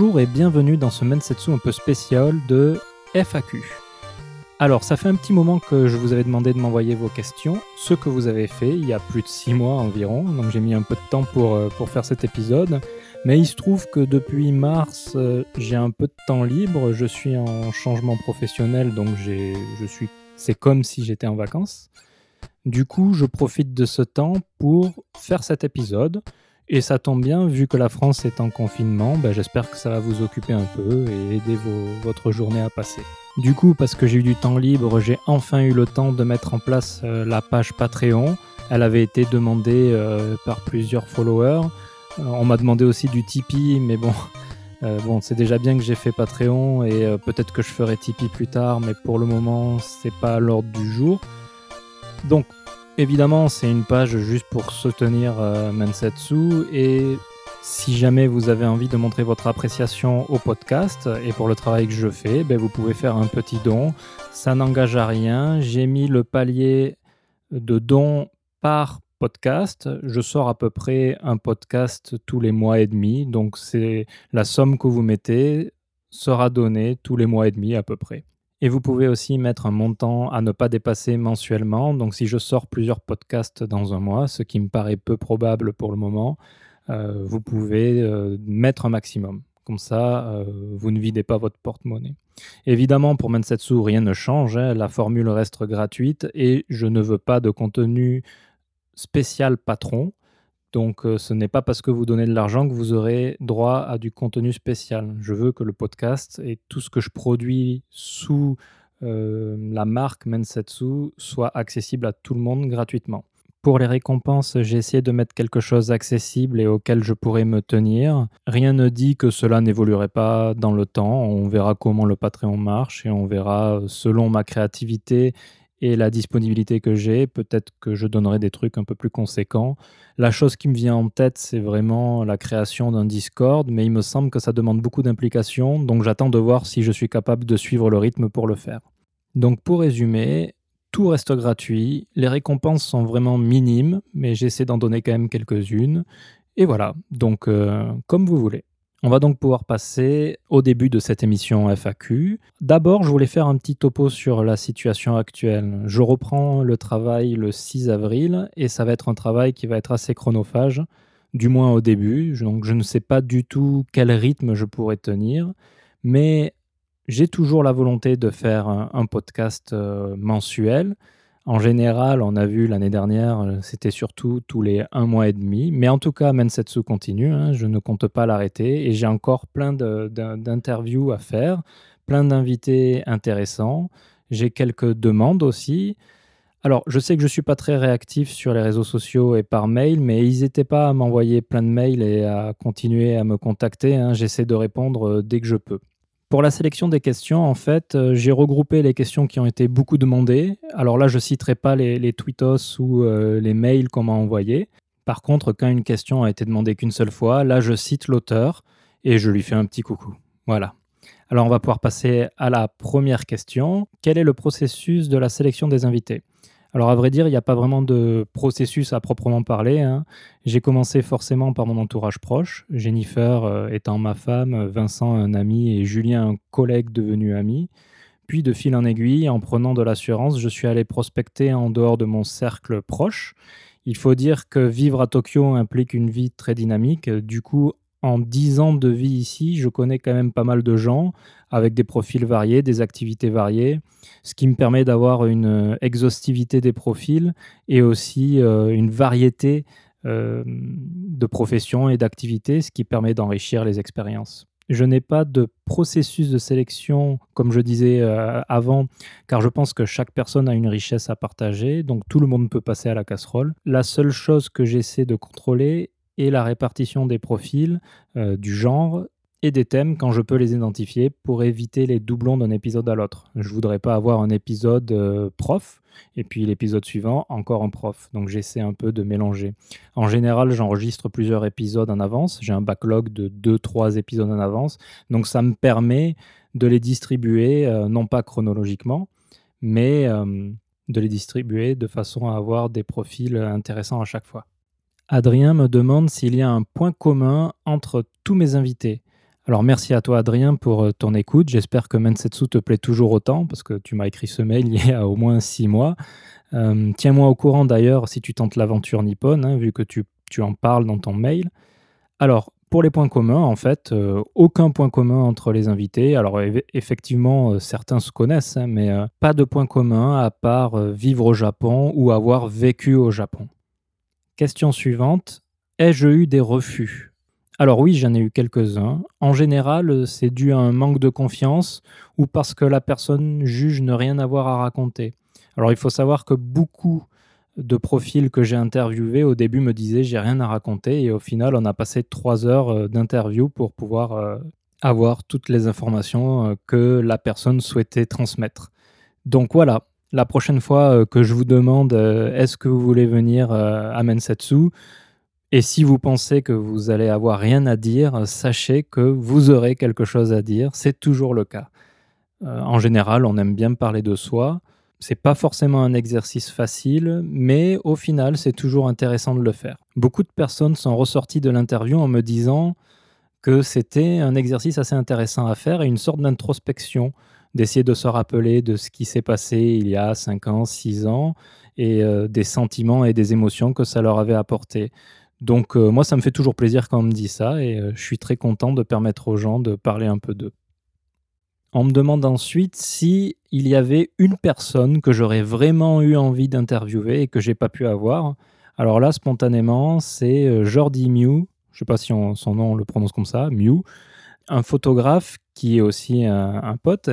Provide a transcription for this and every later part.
Bonjour et bienvenue dans ce Mensetsu un peu spécial de FAQ. Alors, ça fait un petit moment que je vous avais demandé de m'envoyer vos questions, ce que vous avez fait il y a plus de 6 mois environ, donc j'ai mis un peu de temps pour, euh, pour faire cet épisode. Mais il se trouve que depuis mars, euh, j'ai un peu de temps libre, je suis en changement professionnel, donc je suis, c'est comme si j'étais en vacances. Du coup, je profite de ce temps pour faire cet épisode. Et ça tombe bien, vu que la France est en confinement, ben, j'espère que ça va vous occuper un peu et aider votre journée à passer. Du coup, parce que j'ai eu du temps libre, j'ai enfin eu le temps de mettre en place euh, la page Patreon. Elle avait été demandée euh, par plusieurs followers. Euh, on m'a demandé aussi du Tipeee, mais bon, bon c'est déjà bien que j'ai fait Patreon et peut-être que je ferai Tipeee plus tard, mais pour le moment, c'est pas l'ordre du jour. Donc, Évidemment, c'est une page juste pour soutenir euh, Mensetsu et si jamais vous avez envie de montrer votre appréciation au podcast et pour le travail que je fais, ben vous pouvez faire un petit don. Ça n'engage à rien. J'ai mis le palier de dons par podcast. Je sors à peu près un podcast tous les mois et demi. Donc c'est la somme que vous mettez sera donnée tous les mois et demi à peu près. Et vous pouvez aussi mettre un montant à ne pas dépasser mensuellement. Donc si je sors plusieurs podcasts dans un mois, ce qui me paraît peu probable pour le moment, euh, vous pouvez euh, mettre un maximum. Comme ça, euh, vous ne videz pas votre porte-monnaie. Évidemment, pour Mensetsu, rien ne change. Hein. la formule reste gratuite et je ne veux pas de contenu spécial patron. Donc euh, ce n'est pas parce que vous donnez de l'argent que vous aurez droit à du contenu spécial. Je veux que le podcast et tout ce que je produis sous euh, la marque Mensetsu soit accessible à tout le monde gratuitement. Pour les récompenses, j'ai essayé de mettre quelque chose d'accessible et auquel je pourrais me tenir. Rien ne dit que cela n'évoluerait pas dans le temps. On verra comment le Patreon marche et on verra selon ma créativité et la disponibilité que j'ai, peut-être que je donnerai des trucs un peu plus conséquents. La chose qui me vient en tête, c'est vraiment la création d'un Discord, mais il me semble que ça demande beaucoup d'implication, donc j'attends de voir si je suis capable de suivre le rythme pour le faire. Donc pour résumer, tout reste gratuit, les récompenses sont vraiment minimes, mais j'essaie d'en donner quand même quelques-unes. Et voilà, donc euh, comme vous voulez. On va donc pouvoir passer au début de cette émission FAQ. D'abord, je voulais faire un petit topo sur la situation actuelle. Je reprends le travail le 6 avril et ça va être un travail qui va être assez chronophage, du moins au début. Donc je ne sais pas du tout quel rythme je pourrais tenir, mais j'ai toujours la volonté de faire un, podcast euh, mensuel en général, on a vu l'année dernière, euh, c'était surtout tous les un mois et demi. Mais en tout cas, Mensetsu continue. Hein, je ne compte pas l'arrêter. Et j'ai encore plein d'interviews à faire, plein d'invités intéressants. J'ai quelques demandes aussi. Alors, je sais que je ne suis pas très réactif sur les réseaux sociaux et par mail, mais n'hésitez pas à m'envoyer plein de mails et à continuer à me contacter. Hein. J'essaie de répondre euh, dès que je peux. Pour la sélection des questions, en fait, euh, j'ai regroupé les questions qui ont été beaucoup demandées. Alors là, je ne citerai pas les, tweetos ou euh, les mails qu'on m'a envoyés. Par contre, quand une question a été demandée qu'une seule fois, là, je cite l'auteur et je lui fais un petit coucou. Voilà. Alors, on va pouvoir passer à la première question. Quel est le processus de la sélection des invités? Alors à vrai dire, il n'y a pas vraiment de processus à proprement parler. Hein. J'ai commencé forcément par mon entourage proche, Jennifer euh, étant ma femme, Vincent un ami et Julien un collègue devenu ami. Puis de fil en aiguille, en prenant de l'assurance, je suis allé prospecter en dehors de mon cercle proche. Il faut dire que vivre à Tokyo implique une vie très dynamique. Du coup, en 10 ans de vie ici, je connais quand même pas mal de gens avec des profils variés, des activités variées, ce qui me permet d'avoir une euh, exhaustivité des profils et aussi euh, une variété euh, de professions et d'activités, ce qui permet d'enrichir les expériences. Je n'ai pas de processus de sélection, comme je disais avant, car je pense que chaque personne a une richesse à partager, donc tout le monde peut passer à la casserole. La seule chose que j'essaie de contrôler et la répartition des profils, euh, du genre et des thèmes quand je peux les identifier pour éviter les doublons d'un épisode à l'autre. Je voudrais pas avoir un épisode euh, prof et puis l'épisode suivant encore un prof. Donc j'essaie un peu de mélanger. En général, j'enregistre plusieurs épisodes en avance. J'ai un backlog de 2-3 épisodes en avance. Donc ça me permet de les distribuer, euh, non pas chronologiquement, mais de les distribuer de façon à avoir des profils intéressants à chaque fois. Adrien me demande s'il y a un point commun entre tous mes invités. Alors merci à toi Adrien pour euh, ton écoute. J'espère que Mensetsu te plaît toujours autant parce que tu m'as écrit ce mail il y a au moins six mois. Euh, tiens-moi au courant d'ailleurs si tu tentes l'aventure nippone, hein, vu que tu, en parles dans ton mail. Alors, pour les points communs, en fait, euh, aucun point commun entre les invités. Alors, effectivement, certains se connaissent, hein, mais pas de point commun à part vivre au Japon ou avoir vécu au Japon. Question suivante. Ai-je eu des refus? Alors oui, j'en ai eu quelques-uns. En général, c'est dû à un manque de confiance ou parce que la personne juge ne rien avoir à raconter. Alors il faut savoir que beaucoup de profils que j'ai interviewés au début me disaient j'ai rien à raconter et au final on a passé trois heures euh, d'interview pour pouvoir euh, avoir toutes les informations euh, que la personne souhaitait transmettre. Donc voilà, la prochaine fois que je vous demande est-ce que vous voulez venir à Mensetsu, et si vous pensez que vous allez avoir rien à dire, sachez que vous aurez quelque chose à dire. C'est toujours le cas. Euh, en général, on aime bien parler de soi. C'est pas forcément un exercice facile, mais au final, c'est toujours intéressant de le faire. Beaucoup de personnes sont ressorties de l'interview en me disant que c'était un exercice assez intéressant à faire et une sorte d'introspection, d'essayer de se rappeler de ce qui s'est passé il y a 5 ans, 6 ans, et euh, des sentiments et des émotions que ça leur avait apporté. Donc euh, moi, ça me fait toujours plaisir quand on me dit ça et euh, je suis très content de permettre aux gens de parler un peu d'eux. On me demande ensuite si il y avait une personne que j'aurais vraiment eu envie d'interviewer et que j'ai pas pu avoir. Alors là, spontanément, c'est Jordi Mew. Je sais pas si son nom le prononce comme ça, Mew, un photographe qui est aussi un, pote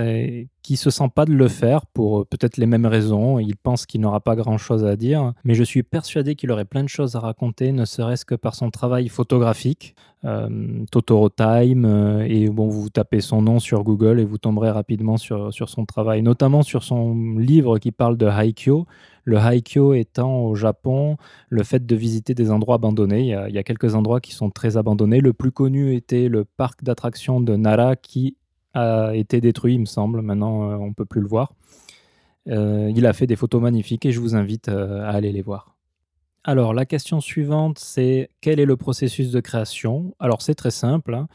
qui se sent pas de le faire pour peut-être les mêmes raisons. Il pense qu'il n'aura pas grand-chose à dire, mais je suis persuadé qu'il aurait plein de choses à raconter, ne serait-ce que par son travail photographique. Euh, Totoro Time, euh, et bon, vous tapez son nom sur Google et vous tomberez rapidement sur, sur son travail, notamment sur son livre qui parle de Haikyo, le Haikyo étant au Japon le fait de visiter des endroits abandonnés. Il y, a, quelques endroits qui sont très abandonnés. Le plus connu était le parc d'attractions de Nara qui a été détruit, il me semble. Maintenant, euh, on ne peut plus le voir. Euh, il a fait des photos magnifiques et je vous invite euh, à aller les voir. Alors, la question suivante, c'est quel est le processus de création? Alors, c'est très simple. Hein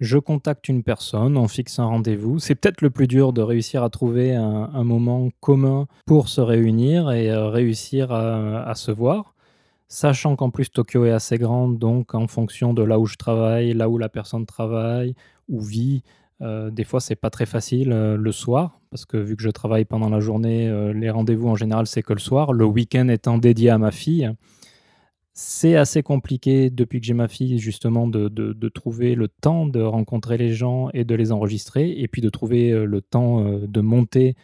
je contacte une personne, on fixe un rendez-vous. C'est peut-être le plus dur de réussir à trouver un, moment commun pour se réunir et réussir à, se voir. Sachant qu'en plus Tokyo est assez grande, donc en fonction de là où je travaille, là où la personne travaille ou vit, euh, des fois c'est pas très facile euh, le soir, parce que vu que je travaille pendant la journée, les rendez-vous en général c'est que le soir. Le week-end étant dédié à ma fille, c'est assez compliqué depuis que j'ai ma fille, justement, de, trouver le temps de rencontrer les gens et de les enregistrer, et puis de trouver euh, le temps euh, de monter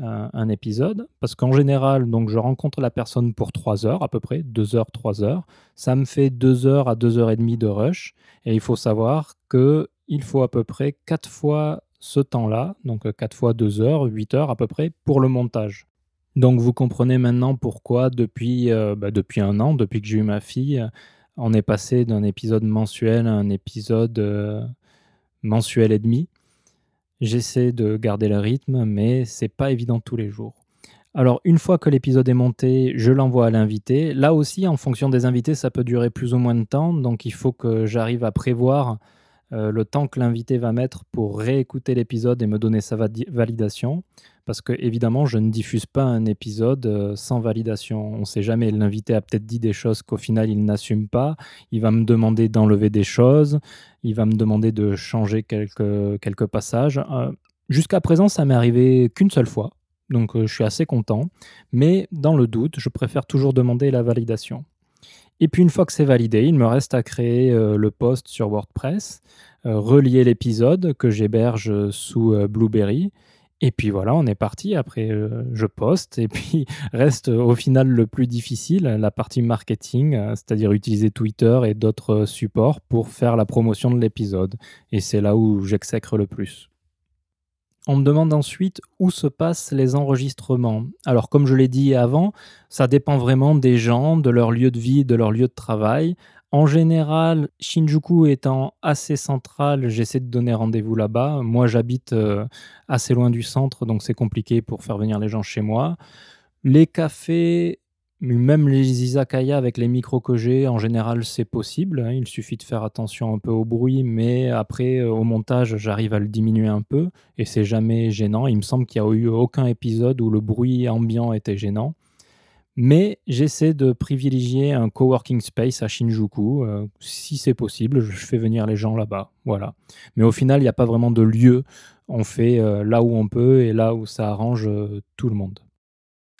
euh, un épisode. Parce qu'en général, donc, je rencontre la personne pour 3 heures à peu près, 2 heures, 3 heures. Ça me fait 2 heures à 2 heures et demie de rush. Et il faut savoir qu'il faut à peu près 4 fois ce temps-là, donc 4 fois 2 heures, 8 heures à peu près, pour le montage. Donc vous comprenez maintenant pourquoi depuis, euh, bah, depuis un an, depuis que j'ai eu ma fille, on est passé d'un épisode mensuel à un épisode euh, mensuel et demi. J'essaie de garder le rythme, mais c'est pas évident tous les jours. Alors une fois que l'épisode est monté, je l'envoie à l'invité. Là aussi, en fonction des invités, ça peut durer plus ou moins de temps, donc il faut que j'arrive à prévoir euh, le temps que l'invité va mettre pour réécouter l'épisode et me donner sa validation. Parce que évidemment, je ne diffuse pas un épisode euh, sans validation. On ne sait jamais. L'invité a peut-être dit des choses qu'au final il n'assume pas. Il va me demander d'enlever des choses. Il va me demander de changer quelques, passages. Euh, jusqu'à présent, ça m'est arrivé qu'une seule fois. Donc je suis assez content. Mais dans le doute, je préfère toujours demander la validation. Et puis une fois que c'est validé, il me reste à créer euh, le post sur WordPress, euh, relier l'épisode que j'héberge sous euh, Blueberry. Et puis voilà, on est parti. Après, je poste. Et puis reste au final le plus difficile, la partie marketing, c'est-à-dire utiliser Twitter et d'autres supports pour faire la promotion de l'épisode. Et c'est là où j'exècre le plus. On me demande ensuite où se passent les enregistrements. Alors comme je l'ai dit avant, ça dépend vraiment des gens, de leur lieu de vie, de leur lieu de travail. En général, Shinjuku étant assez central, j'essaie de donner rendez-vous là-bas. Moi, j'habite euh, assez loin du centre, donc c'est compliqué pour faire venir les gens chez moi. Les cafés, Même les izakaya avec les j'ai, en général, c'est possible. hein. Il suffit de faire attention un peu au bruit, mais après, euh, au montage, j'arrive à le diminuer un peu et c'est jamais gênant. Il me semble qu'il n'y a eu aucun épisode où le bruit ambiant était gênant. Mais j'essaie de privilégier un coworking space à Shinjuku. euh, si c'est possible, je fais venir les gens là-bas. Voilà. Mais au final, il n'y a pas vraiment de lieu. On fait euh, là où on peut et là où ça arrange tout le monde.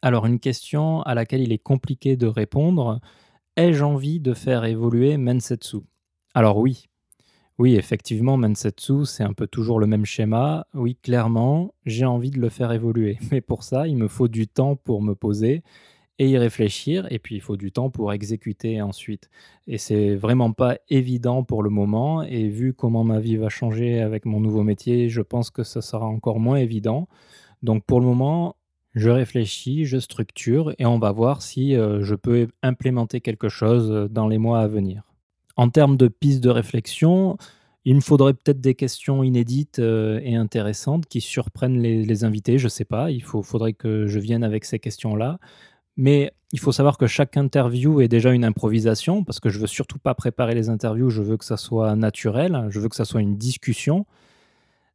Alors, une question à laquelle il est compliqué de répondre. Ai-je envie de faire évoluer Mensetsu? Alors oui. Oui, effectivement, Mensetsu, c'est un peu toujours le même schéma. Oui, clairement, j'ai envie de le faire évoluer. Mais pour ça, il me faut du temps pour me poser et y réfléchir, et puis il faut du temps pour exécuter ensuite. Et c'est vraiment pas évident pour le moment, et vu comment ma vie va changer avec mon nouveau métier, je pense que ça sera encore moins évident. Donc pour le moment, je réfléchis, je structure, et on va voir si euh, je peux implémenter quelque chose euh, dans les mois à venir. En termes de pistes de réflexion, il me faudrait peut-être des questions inédites euh, et intéressantes qui surprennent les, invités, je sais pas, il faudrait que je vienne avec ces questions-là. Mais il faut savoir que chaque interview est déjà une improvisation parce que je veux surtout pas préparer les interviews, je veux que ça soit naturel, je veux que ça soit une discussion.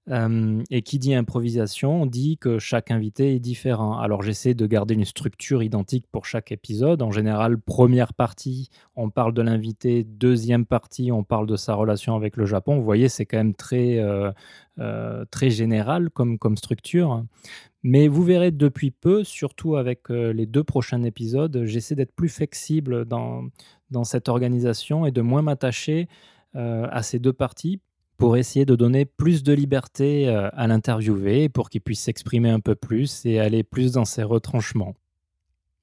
Et qui dit improvisation dit que chaque invité est différent. Alors j'essaie de garder une structure identique pour chaque épisode. En général, première partie, on parle de l'invité. Deuxième partie, on parle de sa relation avec le Japon. Vous voyez, c'est quand même très, euh, euh, très général comme, comme structure. Mais vous verrez depuis peu, surtout avec euh, les deux prochains épisodes, j'essaie d'être plus flexible dans, dans cette organisation et de moins m'attacher à ces deux parties pour essayer de donner plus de liberté euh, à l'interviewé, pour qu'il puisse s'exprimer un peu plus et aller plus dans ses retranchements.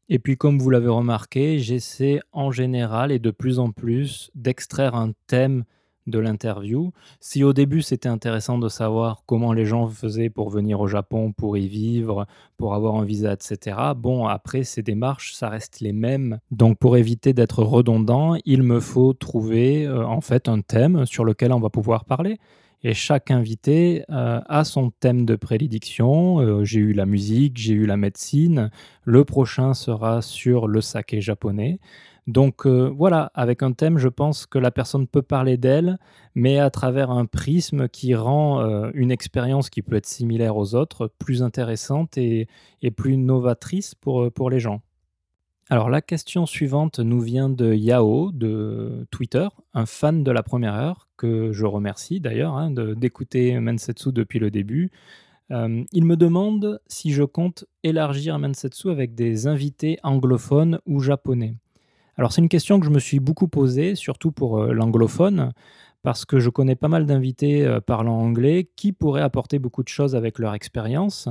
Et puis comme vous l'avez remarqué, j'essaie en général et de plus en plus d'extraire un thème de l'interview. Si au début c'était intéressant de savoir comment les gens faisaient pour venir au Japon, pour y vivre, pour avoir un visa, etc. Bon, après ces démarches, ça reste les mêmes. Donc pour éviter d'être redondant, il me faut trouver euh, en fait un thème sur lequel on va pouvoir parler. Et chaque invité euh, a son thème de prédilection. Euh, j'ai eu la musique, j'ai eu la médecine. Le prochain sera sur le saké japonais. Donc euh, voilà, avec un thème, je pense que la personne peut parler d'elle, mais à travers un prisme qui rend euh, une expérience qui peut être similaire aux autres plus intéressante et, plus novatrice pour, euh, pour les gens. Alors la question suivante nous vient de Yao de Twitter, un fan de la première heure, que je remercie d'ailleurs hein, d'écouter Mensetsu depuis le début. Il me demande si je compte élargir Mensetsu avec des invités anglophones ou japonais. Alors c'est une question que je me suis beaucoup posée, surtout pour euh, l'anglophone, parce que je connais pas mal d'invités euh, parlant anglais qui pourraient apporter beaucoup de choses avec leur expérience.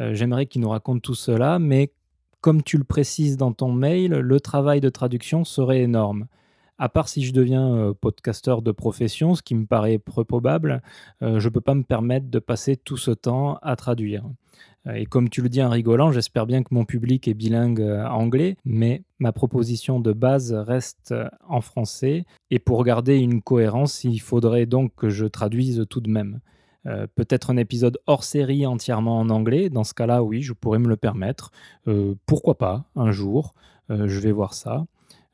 Euh, J'aimerais qu'ils nous racontent tout cela, mais comme tu le précises dans ton mail, le travail de traduction serait énorme. À part si je deviens euh, podcasteur de profession, ce qui me paraît peu probable, euh, je ne peux pas me permettre de passer tout ce temps à traduire. Euh, Et comme tu le dis en rigolant, j'espère bien que mon public est bilingue euh, anglais, mais ma proposition de base reste en français. Et pour garder une cohérence, il faudrait donc que je traduise tout de même. Peut-être un épisode hors série entièrement en anglais. Dans ce cas-là, oui, je pourrais me le permettre. Pourquoi pas, un jour. Je vais voir ça.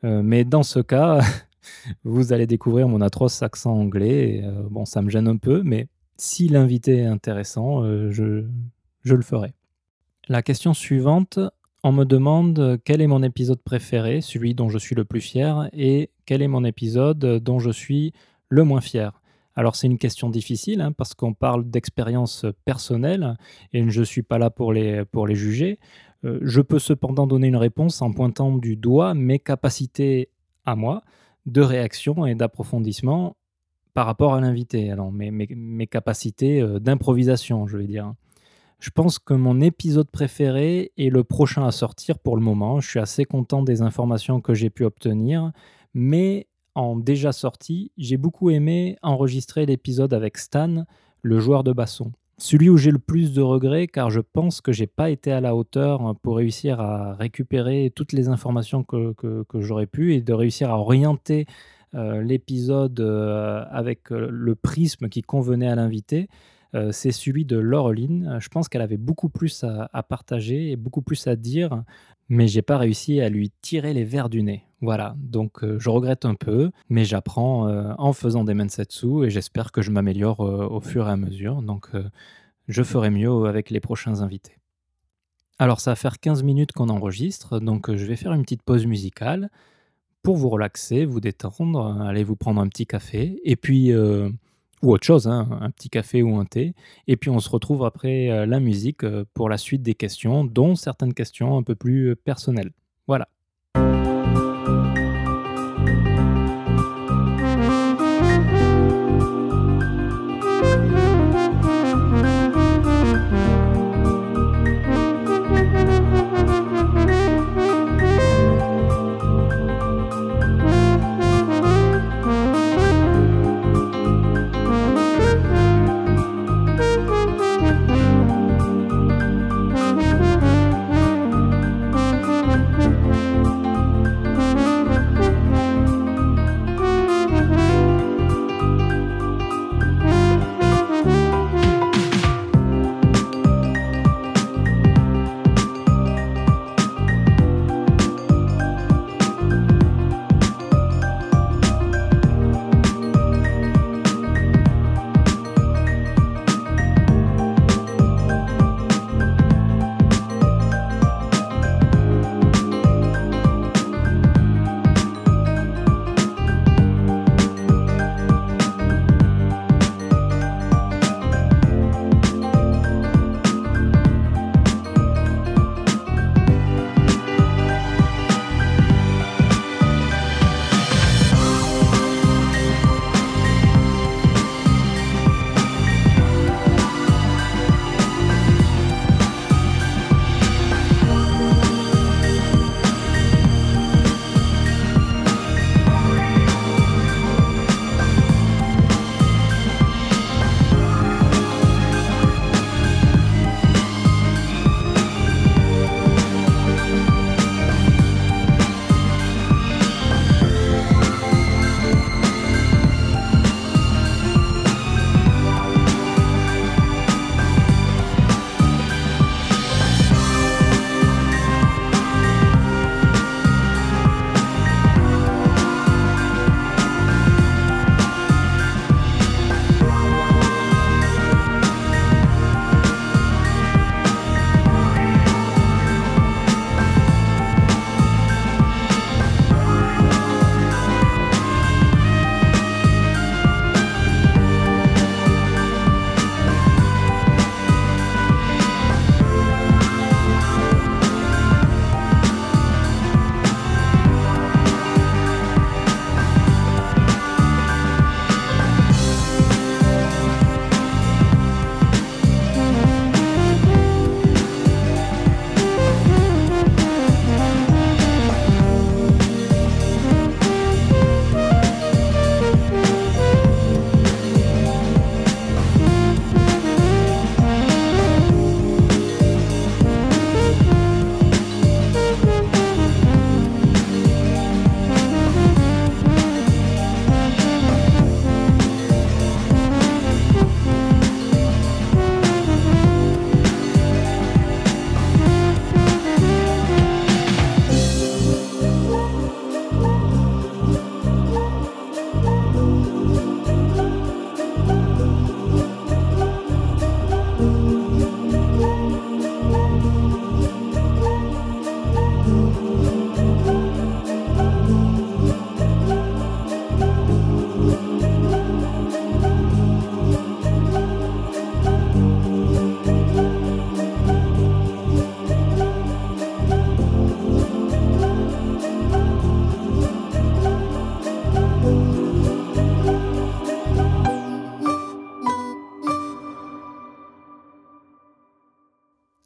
Euh, mais dans ce cas, vous allez découvrir mon atroce accent anglais. Euh, bon, ça me gêne un peu, mais si l'invité est intéressant, euh, je, le ferai. La question suivante, on me demande quel est mon épisode préféré, celui dont je suis le plus fier, et quel est mon épisode dont je suis le moins fier? Alors c'est une question difficile hein, parce qu'on parle d'expérience personnelle et je ne suis pas là pour les juger. Euh, je peux cependant donner une réponse en pointant du doigt mes capacités à moi de réaction et d'approfondissement par rapport à l'invité. Alors mes, mes- mes capacités euh, d'improvisation, je vais dire. Je pense que mon épisode préféré est le prochain à sortir pour le moment. Je suis assez content des informations que j'ai pu obtenir, mais en déjà sorti, j'ai beaucoup aimé enregistrer l'épisode avec Stan, le joueur de basson. Celui où j'ai le plus de regrets car je pense que j'ai pas été à la hauteur pour réussir à récupérer toutes les informations que, j'aurais pu et de réussir à orienter euh, l'épisode euh, avec euh, le prisme qui convenait à l'invité. C'est celui de Laureline. Je pense qu'elle avait beaucoup plus à, à partager et beaucoup plus à dire, mais j'ai pas réussi à lui tirer les vers du nez. Voilà, donc je regrette un peu, mais j'apprends en faisant des mensetsu et j'espère que je m'améliore au fur et à mesure. Donc je ferai mieux avec les prochains invités. Alors ça va faire 15 minutes qu'on enregistre, donc je vais faire une petite pause musicale pour vous relaxer, vous détendre, aller vous prendre un petit café, et puis ou autre chose, hein, un petit café ou un thé. Et puis on se retrouve après la musique pour la suite des questions, dont certaines questions un peu plus personnelles. Voilà.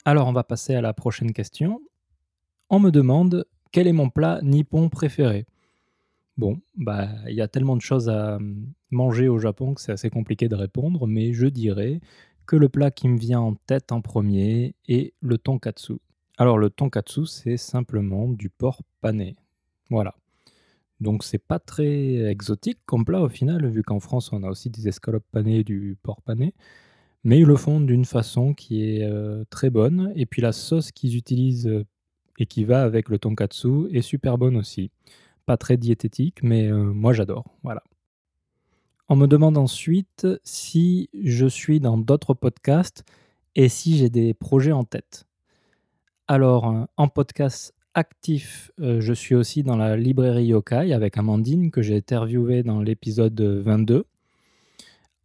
Alors, on va passer à la prochaine question. On me demande quel est mon plat nippon préféré? Bon, bah, il y a tellement de choses à hum, manger au Japon que c'est assez compliqué de répondre, mais je dirais que le plat qui me vient en tête en premier est le tonkatsu. Alors, le tonkatsu, c'est simplement du porc pané. Voilà. Donc, c'est pas très exotique comme plat au final, vu qu'en France, on a aussi des escalopes panées du porc pané. Mais ils le font d'une façon qui est très bonne. Et puis la sauce qu'ils utilisent et qui va avec le tonkatsu est super bonne aussi. Pas très diététique, mais euh, moi j'adore. Voilà. On me demande ensuite si je suis dans d'autres podcasts et si j'ai des projets en tête. Alors, euh, en podcast actif, euh, je suis aussi dans la librairie Yokai avec Amandine que j'ai interviewé dans l'épisode 22.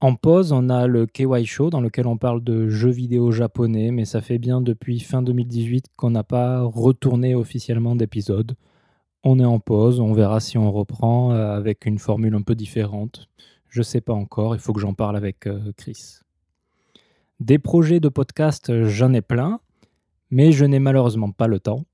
En pause, on a le KY Show dans lequel on parle de jeux vidéo japonais, mais ça fait bien depuis fin 2018 qu'on n'a pas retourné officiellement d'épisode. On est en pause, on verra si on reprend euh, avec une formule un peu différente. Je sais pas encore, il faut que j'en parle avec euh, Chris. Des projets de podcast, j'en ai plein, mais je n'ai malheureusement pas le temps.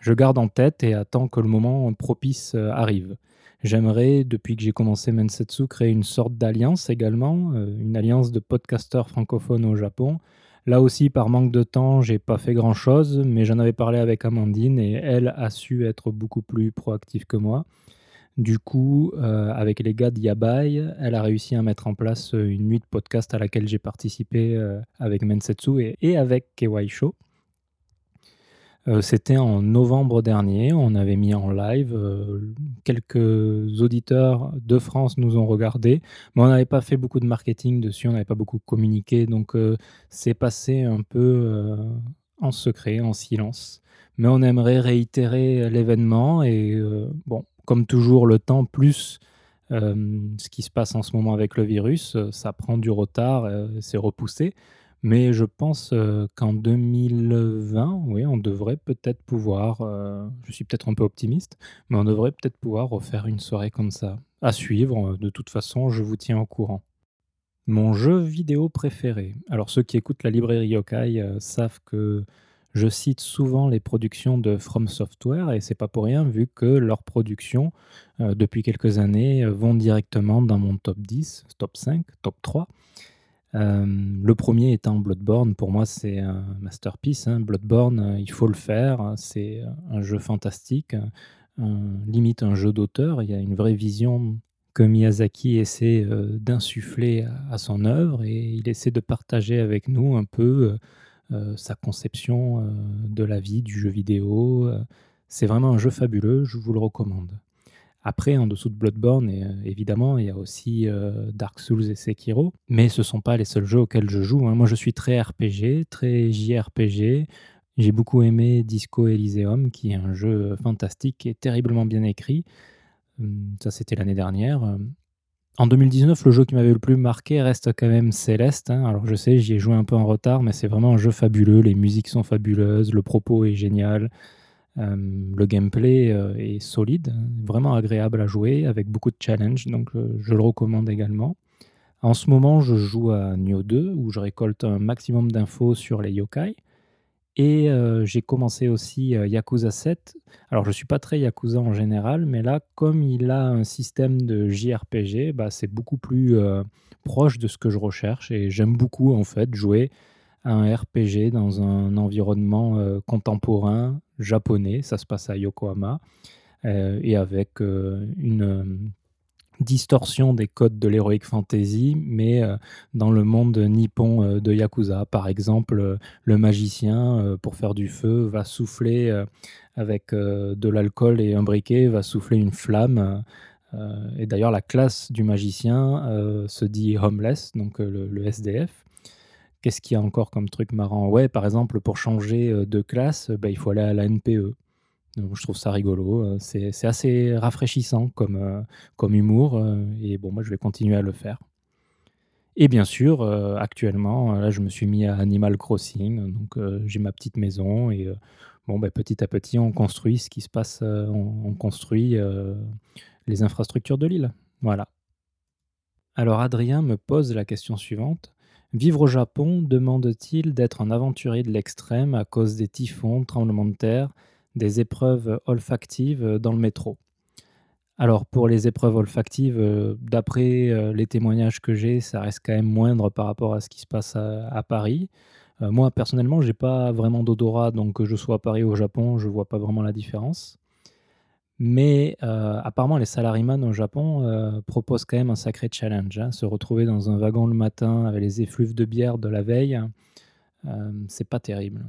Je garde en tête et attends que le moment propice euh, arrive. J'aimerais, depuis que j'ai commencé Mensetsu, créer une sorte d'alliance également, euh, une alliance de podcasteurs francophones au Japon. Là aussi, par manque de temps, j'ai pas fait grand chose, mais j'en avais parlé avec Amandine et elle a su être beaucoup plus proactive que moi. Du coup, euh, avec les gars d'Yabai, elle a réussi à mettre en place une nuit de podcast à laquelle j'ai participé euh, avec Mensetsu et, et avec Kewai Show. Euh, c'était en novembre dernier, on avait mis en live, euh, quelques auditeurs de France nous ont regardé, mais on n'avait pas fait beaucoup de marketing dessus, on n'avait pas beaucoup communiqué, donc euh, c'est passé un peu en secret, en silence. Mais on aimerait réitérer l'événement et bon, comme toujours, le temps plus ce qui se passe en ce moment avec le virus, ça prend du retard, c'est repoussé. Mais je pense qu'en 2020, oui, on devrait peut-être pouvoir, je suis peut-être un peu optimiste, mais on devrait peut-être pouvoir refaire une soirée comme ça. À suivre, de toute façon, je vous tiens au courant. Mon jeu vidéo préféré. Alors ceux qui écoutent la librairie Yokai savent que je cite souvent les productions de From Software et c'est pas pour rien vu que leurs productions depuis quelques années vont directement dans mon top 10, top 5, top 3 euh, le premier étant Bloodborne, pour moi c'est un masterpiece. Hein. Bloodborne, euh, il faut le faire, c'est un jeu fantastique, limite un jeu d'auteur. Il y a une vraie vision que Miyazaki essaie euh, d'insuffler à, son œuvre et il essaie de partager avec nous un peu sa conception de la vie du jeu vidéo. C'est vraiment un jeu fabuleux, je vous le recommande. Après, en dessous de Bloodborne, et, euh, évidemment, il y a aussi euh, Dark Souls et Sekiro, mais ce ne sont pas les seuls jeux auxquels je joue. Hein. Moi, je suis très RPG, très JRPG. J'ai beaucoup aimé Disco Elysium, qui est un jeu fantastique et terriblement bien écrit. Hum, ça, c'était l'année dernière. En 2019, le jeu qui m'avait le plus marqué reste quand même Céleste. Hein. Alors je sais, j'y ai joué un peu en retard, mais c'est vraiment un jeu fabuleux. Les musiques sont fabuleuses, le propos est génial. Euh, le gameplay euh, est solide, vraiment agréable à jouer, avec beaucoup de challenges, donc euh, je le recommande également. En ce moment, je joue à Nioh 2, où je récolte un maximum d'infos sur les yokai. Et j'ai commencé aussi Yakuza 7. Alors, je ne suis pas très Yakuza en général, mais là, comme il a un système de JRPG, bah, c'est beaucoup plus proche de ce que je recherche. Et j'aime beaucoup, en fait, jouer un RPG dans un environnement contemporain japonais. Ça se passe à Yokohama euh, et avec euh, une distorsion des codes de l'heroic fantasy, mais dans le monde nippon de Yakuza. Par exemple, le magicien, pour faire du feu, va souffler avec de l'alcool et un briquet, va souffler une flamme. et d'ailleurs, la classe du magicien se dit homeless, donc le SDF. Qu'est-ce qu'il y a encore comme truc marrant? Ouais, par exemple, pour changer euh, de classe, bah, il faut aller à la NPE. Je trouve ça rigolo. Euh, c'est assez rafraîchissant comme, euh, comme humour. Et bon, moi, je vais continuer à le faire. Et bien sûr, actuellement, là, je me suis mis à Animal Crossing. Donc, j'ai ma petite maison. Et bon, bah, petit à petit, on construit ce qui se passe. on, construit les infrastructures de l'île. Voilà. Alors, Adrien me pose la question suivante. Vivre au Japon demande-t-il d'être un aventurier de l'extrême à cause des typhons, tremblements de terre, des épreuves olfactives dans le métro? Alors pour les épreuves olfactives, euh, d'après euh, les témoignages que j'ai, ça reste quand même moindre par rapport à ce qui se passe à, Paris. Euh, moi personnellement, j'ai pas vraiment d'odorat, donc que je sois à Paris ou au Japon, je vois pas vraiment la différence. Mais euh, apparemment, les salaryman au Japon euh, proposent quand même un sacré challenge. Hein. Se retrouver dans un wagon le matin avec les effluves de bière de la veille, euh, c'est pas terrible.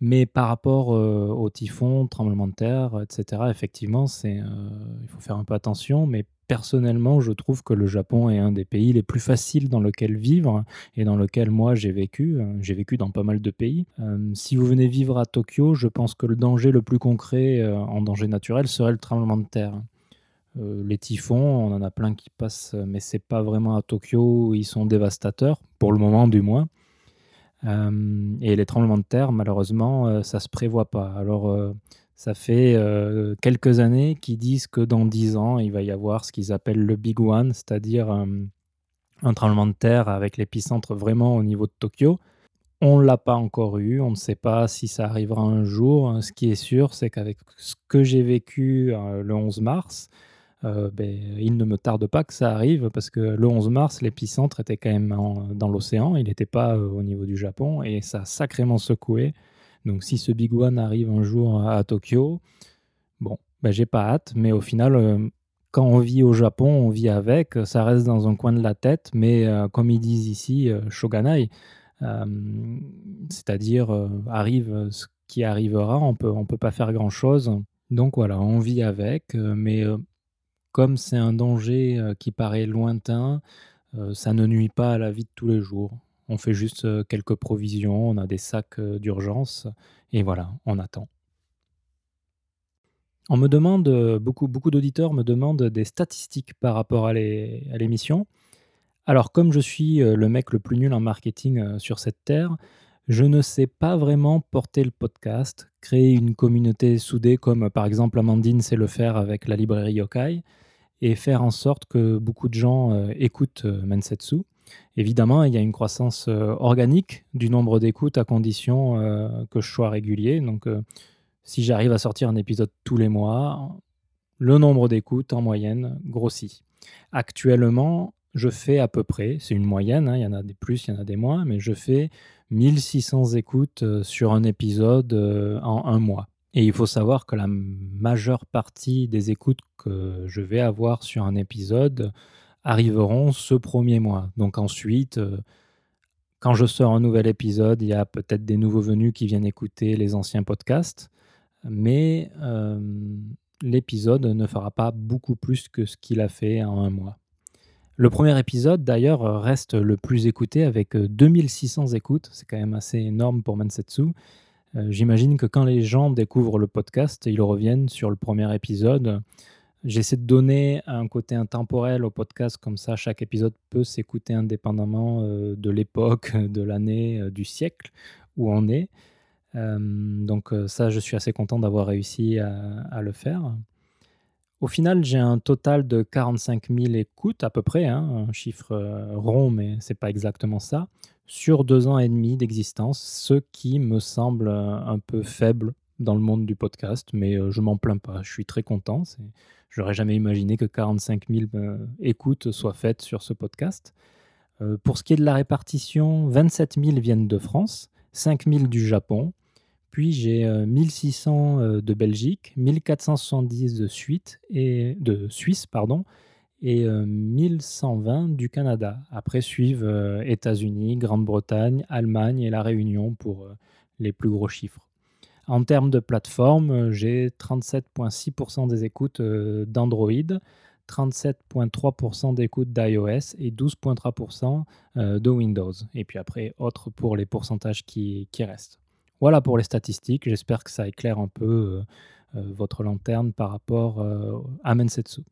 Mais par rapport au typhon, tremblement de terre, etc., effectivement, c'est, il faut faire un peu attention. Mais personnellement, je trouve que le Japon est un des pays les plus faciles dans lequel vivre et dans lequel moi j'ai vécu. J'ai vécu dans pas mal de pays. si vous venez vivre à Tokyo, je pense que le danger le plus concret en danger naturel serait le tremblement de terre. les typhons, on en a plein qui passent, mais c'est pas vraiment à Tokyo où ils sont dévastateurs, pour le moment du moins. Euh, et les tremblements de terre, malheureusement, euh, ça se prévoit pas. Alors, euh, ça fait quelques années qu'ils disent que dans 10 ans, il va y avoir ce qu'ils appellent le Big One, c'est-à-dire un tremblement de terre avec l'épicentre vraiment au niveau de Tokyo. On ne l'a pas encore eu, on ne sait pas si ça arrivera un jour. Ce qui est sûr, c'est qu'avec ce que j'ai vécu le 11 mars, euh, ben, il ne me tarde pas que ça arrive parce que le 11 mars, l'épicentre était quand même dans l'océan, il n'était pas euh, au niveau du Japon et ça a sacrément secoué. Donc si ce Big One arrive un jour à, Tokyo, bon, ben, j'ai pas hâte, mais au final, euh, quand on vit au Japon, on vit avec, ça reste dans un coin de la tête, mais comme ils disent ici, shoganai, c'est-à-dire arrive ce qui arrivera, on peut, on peut pas faire grand-chose. Donc voilà, on vit avec, mais comme c'est un danger qui paraît lointain, ça ne nuit pas à la vie de tous les jours. On fait juste quelques provisions, on a des sacs d'urgence et voilà, on attend. On me demande, beaucoup, beaucoup d'auditeurs me demandent des statistiques par rapport à l'émission. Alors, comme je suis le mec le plus nul en marketing sur cette terre, je ne sais pas vraiment porter le podcast, créer une communauté soudée comme par exemple Amandine sait le faire avec la librairie Yokai, et faire en sorte que beaucoup de gens euh, écoutent euh, Mensetsu. Évidemment, il y a une croissance euh, organique du nombre d'écoutes à condition que je sois régulier. Donc, si j'arrive à sortir un épisode tous les mois, le nombre d'écoutes en moyenne grossit. Actuellement, je fais à peu près, c'est une moyenne, hein, il y en a des plus, il y en a des moins, mais je fais 1600 écoutes euh, sur un épisode euh, en un mois. Et il faut savoir que la majeure partie des écoutes que je vais avoir sur un épisode arriveront ce premier mois. Donc ensuite, euh, quand je sors un nouvel épisode, il y a peut-être des nouveaux venus qui viennent écouter les anciens podcasts, mais l'épisode ne fera pas beaucoup plus que ce qu'il a fait en un mois. Le premier épisode, d'ailleurs, euh, reste le plus écouté avec 2600 euh, écoutes. C'est quand même assez énorme pour Mansetsu. Euh, j'imagine que quand les gens découvrent le podcast, ils reviennent sur le premier épisode. J'essaie de donner un côté intemporel au podcast, comme ça chaque épisode peut s'écouter indépendamment de l'époque, de l'année, du siècle où on est. donc ça, je suis assez content d'avoir réussi à le faire. Au final, j'ai un total de 45 000 écoutes à peu près, hein, un chiffre euh, rond, mais c'est pas exactement ça, sur deux ans et demi d'existence, ce qui me semble euh, un peu faible dans le monde du podcast, mais euh, je m'en plains pas, je suis très content. Je n'aurais jamais imaginé que 45 000 écoutes soient faites sur ce podcast. pour ce qui est de la répartition, 27 000 viennent de France, 5 000 du Japon, puis j'ai 1600 euh, euh, de Belgique, 1470 de, Suisse et, de Suisse pardon, et 1120 euh, du Canada. Après suivent États-Unis, Grande-Bretagne, Allemagne et la Réunion pour les plus gros chiffres. En termes de plateforme, j'ai 37,6% des écoutes d'Android, 37,3% d'écoutes d'iOS et 12,3% de Windows. Et puis après, autres pour les pourcentages qui restent. Voilà pour les statistiques. J'espère que ça éclaire un peu euh, euh, votre lanterne par rapport euh, à Mensetsu.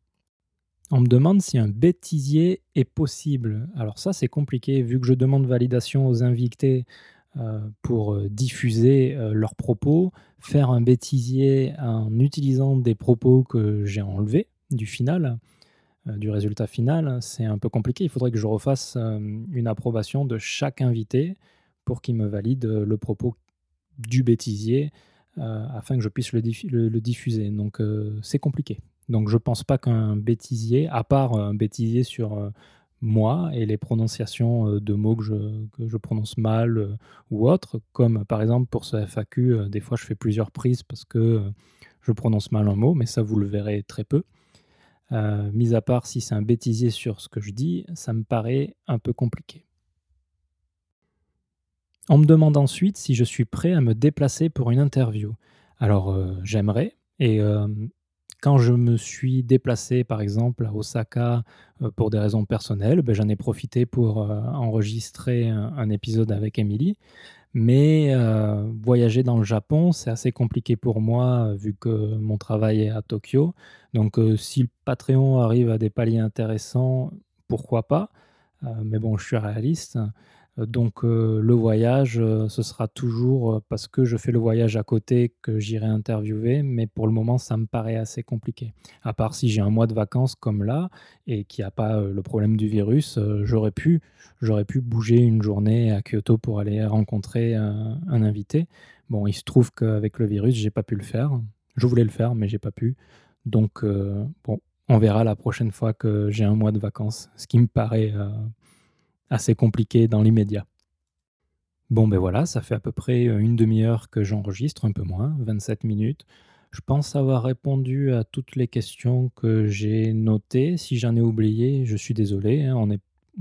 On me demande si un bêtisier est possible. Alors ça, c'est compliqué vu que je demande validation aux invités pour diffuser leurs propos. Faire un bêtisier en utilisant des propos que j'ai enlevés du final, du résultat final, c'est un peu compliqué. Il faudrait que je refasse une approbation de chaque invité pour qu'il me valide le propos du bêtisier euh, afin que je puisse le, diffuser. Donc euh, c'est compliqué. Donc je pense pas qu'un bêtisier, à part un bêtisier sur euh, moi et les prononciations de mots que je, prononce mal ou autres, comme par exemple pour ce FAQ, des fois je fais plusieurs prises parce que je prononce mal un mot, mais ça vous le verrez très peu. mis à part si c'est un bêtisier sur ce que je dis, ça me paraît un peu compliqué. On me demande ensuite si je suis prêt à me déplacer pour une interview. Alors euh, j'aimerais, et euh, quand je me suis déplacé par exemple à Osaka euh, pour des raisons personnelles, ben, j'en ai profité pour enregistrer un, épisode avec Emily. Mais voyager dans le Japon, c'est assez compliqué pour moi vu que mon travail est à Tokyo. Donc si le Patreon arrive à des paliers intéressants, pourquoi pas? Mais bon, je suis réaliste. Donc le voyage, ce sera toujours parce que je fais le voyage à côté que j'irai interviewer, mais pour le moment, ça me paraît assez compliqué. À part si j'ai un mois de vacances comme là et qu'il n'y a pas le problème du virus, j'aurais pu, j'aurais pu bouger une journée à Kyoto pour aller rencontrer un, invité. Bon, il se trouve qu'avec le virus, j'ai pas pu le faire. Je voulais le faire, mais j'ai pas pu. Donc bon, on verra la prochaine fois que j'ai un mois de vacances, ce qui me paraît assez compliqué dans l'immédiat. Bon, ben voilà, ça fait à peu près euh, une demi-heure que j'enregistre, un peu moins, 27 minutes. Je pense avoir répondu à toutes les questions que j'ai notées. Si j'en ai oublié, je suis désolé. Hein. on,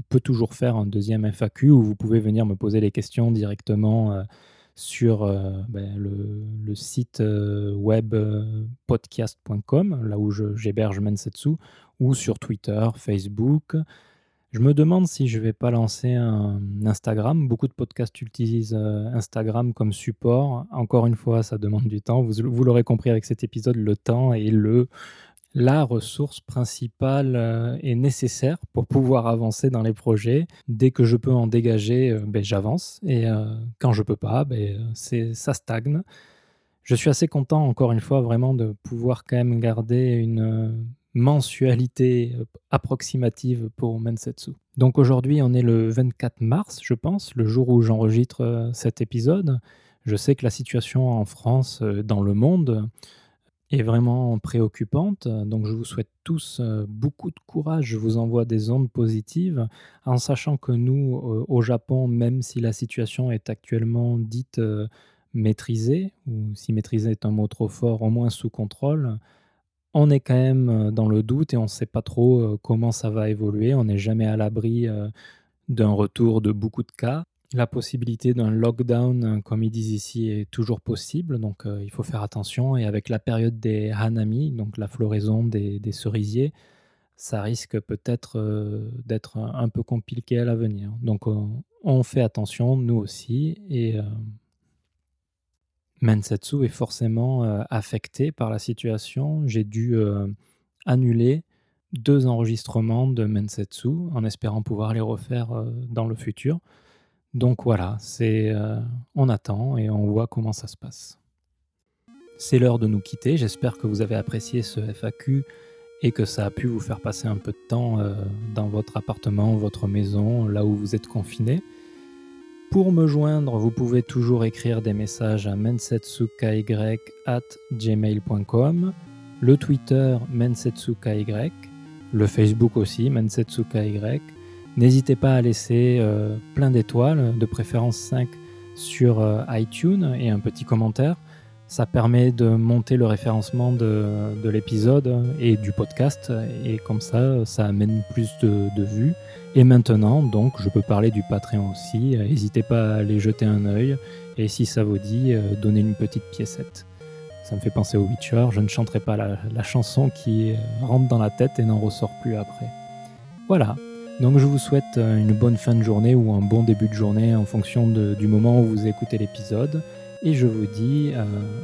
peut toujours faire un deuxième FAQ où vous pouvez venir me poser les questions directement euh, sur euh, ben, le, site web podcast.com, là où j'héberge Mensetsu, ou sur Twitter, Facebook. Je me demande si je vais pas lancer un Instagram. Beaucoup de podcasts utilisent euh, Instagram comme support. Encore une fois, ça demande du temps. Vous, l'aurez compris avec cet épisode, le temps est la ressource principale euh, et nécessaire pour pouvoir avancer dans les projets. Dès que je peux en dégager, euh, ben, j'avance. Et quand je peux pas, ben, ça stagne. Je suis assez content, encore une fois, vraiment de pouvoir quand même garder une mensualité euh, approximative pour Mensetsu. Donc aujourd'hui, on est le 24 mars, je pense, le jour où j'enregistre euh, cet épisode. Je sais que la situation en France, euh, dans le monde, est vraiment préoccupante. Donc je vous souhaite tous beaucoup de courage. Je vous envoie des ondes positives en sachant que nous, au Japon, même si la situation est actuellement dite maîtrisée, ou si maîtrisée est un mot trop fort, au moins sous contrôle, on est quand même euh, dans le doute et on ne sait pas trop euh, comment ça va évoluer. On n'est jamais à l'abri euh, d'un retour de beaucoup de cas. La possibilité d'un lockdown, comme ils disent ici, est toujours possible, donc il faut faire attention. Et avec la période des hanami, donc la floraison des, cerisiers, ça risque peut-être d'être un peu compliqué à l'avenir. Donc on fait attention, nous aussi, et Mensetsu est forcément euh, affecté par la situation. J'ai dû euh, annuler deux enregistrements de Mensetsu en espérant pouvoir les refaire euh, dans le futur. Donc voilà, c'est on attend et on voit comment ça se passe. C'est l'heure de nous quitter. J'espère que vous avez apprécié ce FAQ et que ça a pu vous faire passer un peu de temps dans votre appartement, votre maison, là où vous êtes confiné. Pour me joindre, vous pouvez toujours écrire des messages à gmail.com, le Twitter mensetsukai, le Facebook aussi mensetsukai. N'hésitez pas à laisser euh, plein d'étoiles, de préférence 5 sur euh, iTunes et un petit commentaire. Ça permet de monter le référencement de, l'épisode et du podcast et comme ça, ça amène plus de vues. Et maintenant, donc, je peux parler du Patreon aussi. N'hésitez pas à aller jeter un œil et si ça vous dit, euh, donnez une petite piécette. Ça me fait penser au Witcher. Je ne chanterai pas la, chanson qui rentre dans la tête et n'en ressort plus après. Voilà. Donc je vous souhaite euh, une bonne fin de journée ou un bon début de journée en fonction du moment où vous écoutez l'épisode et je vous dis euh,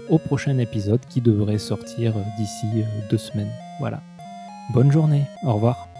au prochain épisode qui devrait sortir d'ici euh, deux semaines. Voilà. Bonne journée, au revoir.